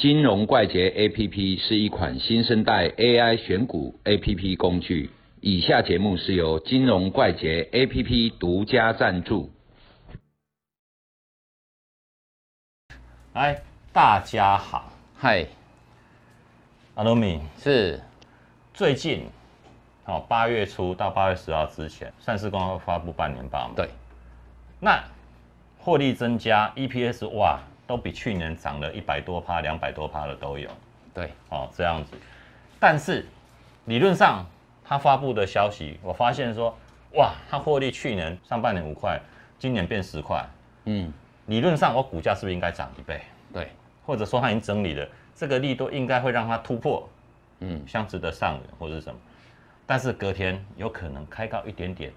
金融怪杰 APP 是一款新生代 AI 选股 APP 工具。以下节目是由金融怪杰 APP 独家赞助。来，大家好，嗨，阿罗米，是最近，哦，八月初到八月十号之前，上市公司发布半年报嘛？对，那获利增加，EPS 哇，都比去年涨了一百多趴、两百多趴的都有，对，哦，这样子。但是理论上，他发布的消息，我发现说，哇，他获利去年上半年五块，今年变十块，嗯，理论上我股价是不是应该涨一倍？对，或者说它已经整理了，这个力度应该会让它突破，嗯，相值得上缘或者是什么，但是隔天有可能开高一点点，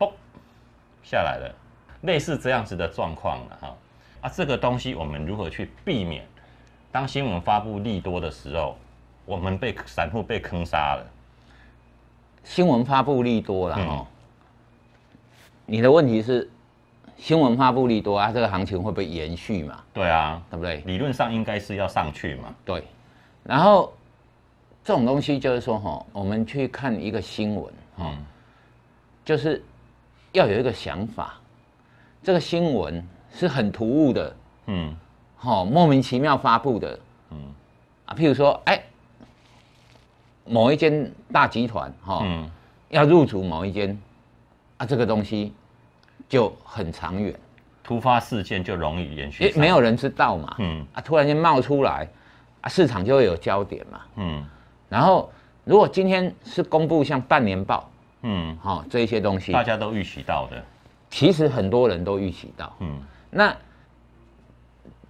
嘣下来了，类似这样子的状况了哈。啊，这个东西我们如何去避免？当新闻发布利多的时候，我们被散户被坑杀了。新闻发布利多了嗯哈。你的问题是，新闻发布利多啊，这个行情会不会延续嘛？对啊，对不对？理论上应该是要上去嘛。对。然后这种东西就是说哈，我们去看一个新闻哈，嗯就是要有一个想法，这个新闻是很突兀的，嗯。哦，莫名其妙发布的，嗯。啊，譬如说，哎，某一间大集团哈，嗯，要入主某一间，啊，这个东西就很长远，突发事件就容易延续。没有人知道嘛，嗯。啊，突然间冒出来，啊，市场就会有焦点嘛。嗯。然后，如果今天是公布像半年报，嗯，哈、这一些东西大，家都预期到的。其实很多人都预期到。嗯那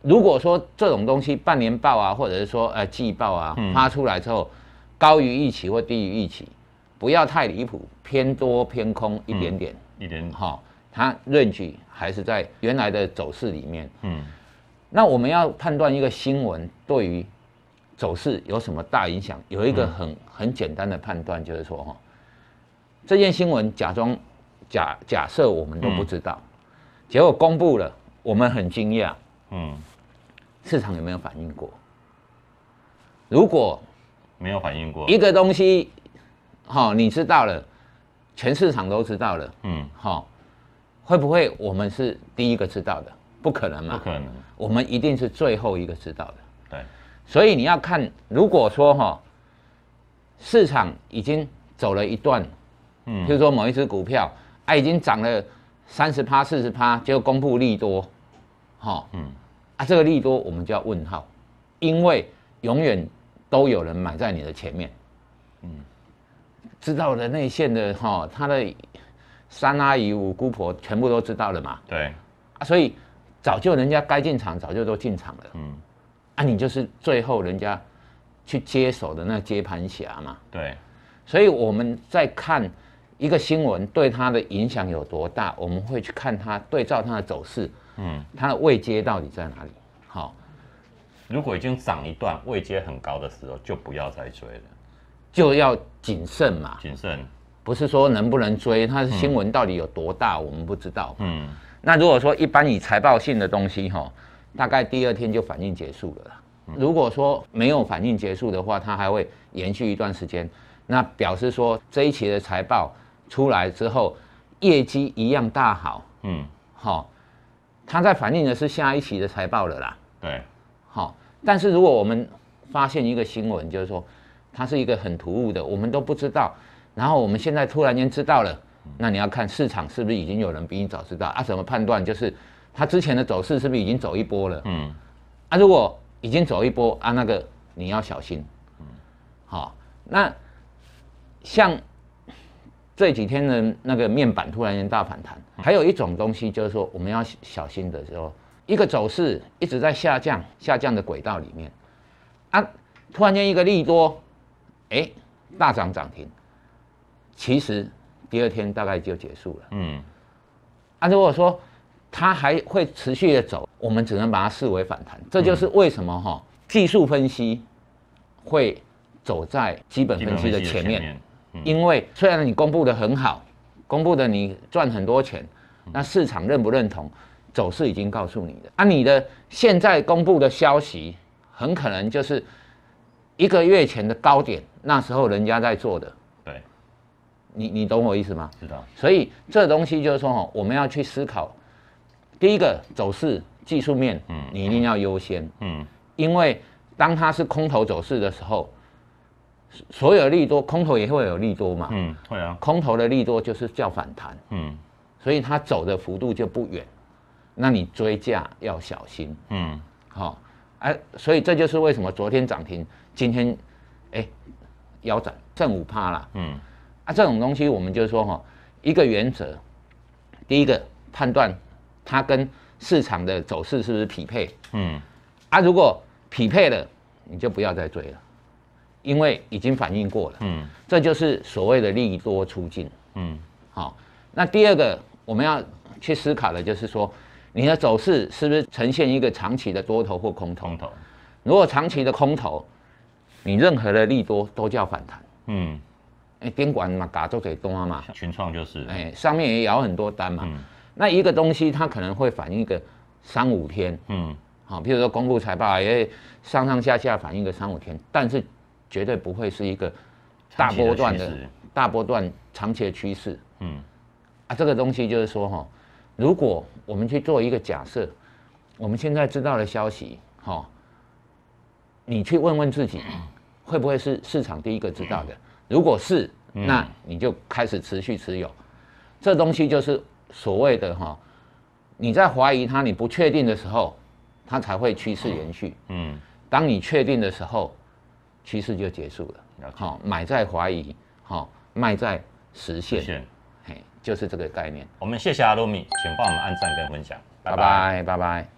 如果说这种东西半年报啊，或者是说呃季报啊嗯。发出来之后，高于预期或低于预期，不要太离谱，偏多偏空一点点，一点。哈、它 range 还是在原来的走势里面。嗯。那我们要判断一个新闻对于走势有什么大影响，有一个很、很简单的判断，就是说哈，这件新闻假装假假设我们都不知道，结果公布了，我们很惊讶，嗯，市场有没有反应过？如果没有反应过。一个东西，哈、你知道了，全市场都知道了，嗯，哈、会不会我们是第一个知道的？不可能嘛，不可能。我们一定是最后一个知道的。对，所以你要看，如果说哈、市场已经走了一段，嗯譬如说某一只股票，啊已经涨了三十趴、四十趴，结果公布利多，哈、嗯。啊这个利多我们就要问号，因为永远都有人买在你的前面，嗯。知道了内线的哈、他的三阿姨、五姑婆全部都知道了嘛，对，啊所以早就人家该进场早就都进场了。嗯。啊，你就是最后人家去接手的那接盘侠嘛。对，所以我们在看一个新闻对它的影响有多大，我们会去看它对照它的走势，嗯，它的位阶到底在哪里。好，如果已经涨一段，位阶很高的时候，就不要再追了，就要谨慎嘛，谨慎。不是说能不能追，它的新闻到底有多大，我们不知道。嗯那如果说一般以财报性的东西哈，大概第二天就反应结束了啦。如果说没有反应结束的话，它还会延续一段时间，那表示说这一期的财报出来之后，业绩一样大好，嗯，好，它在反映的是下一期的财报了啦，对，好。但是如果我们发现一个新闻，就是说它是一个很突兀的，我们都不知道，然后我们现在突然间知道了，那你要看市场是不是已经有人比你早知道啊？怎么判断？就是它之前的走势是不是已经走一波了？嗯啊，如果已经走一波啊，那个你要小心。嗯好，那像这几天的那个面板突然间大反弹，还有一种东西就是说我们要小心的时候，一个走势一直在下降，下降的轨道里面，啊，突然间一个利多，哎，大涨涨停，其实第二天大概就结束了。嗯。啊，如果说它还会持续的走，我们只能把它视为反弹。这就是为什么哈、技术分析会走在基本分析的前面，因为虽然你公布的很好，公布的你赚很多钱，那市场认不认同，走势已经告诉你的。啊，你的现在公布的消息很可能就是一个月前的高点，那时候人家在做的，对，你你懂我意思吗？知道，所以这东西就是说哦，我们要去思考，第一个走势技术面，嗯。你一定要优先，嗯，因为当它是空头走势的时候，所有利多空头也会有利多嘛，嗯，会啊，空头的利多就是叫反弹，嗯。所以它走的幅度就不远，那你追价要小心，嗯，好、哎、所以这就是为什么昨天涨停，今天哎腰斩剩五趴啦，嗯。啊，这种东西我们就是说哈、一个原则，第一个判断它跟市场的走势是不是匹配。嗯，啊，如果匹配了，你就不要再追了，因为已经反映过了，嗯。这就是所谓的利多出尽。嗯。好、那第二个我们要去思考的就是说，你的走势是不是呈现一个长期的多头或空头？空头，如果长期的空头，你任何的利多都叫反弹。嗯，哎，监管嘛，嘎做给多嘛，群创就是，哎，上面也咬很多单嘛。嗯。那一个东西它可能会反映一个三五天，嗯。好、譬如说公布财报也上上下下反映个三五天，但是绝对不会是一个大波段的大波段长期的趋势。嗯啊，这个东西就是说哈，如果我们去做一个假设，我们现在知道的消息，哈，你去问问自己，会不会是市场第一个知道的？如果是，那你就开始持续持有。这东西就是所谓的哈，你在怀疑它、你不确定的时候，它才会趋势延续。嗯，当你确定的时候，趋势就结束了。好，买在怀疑，好，卖在实现，嘿，就是这个概念。我们谢谢阿罗米，请帮我们按赞跟分享，拜拜，拜拜。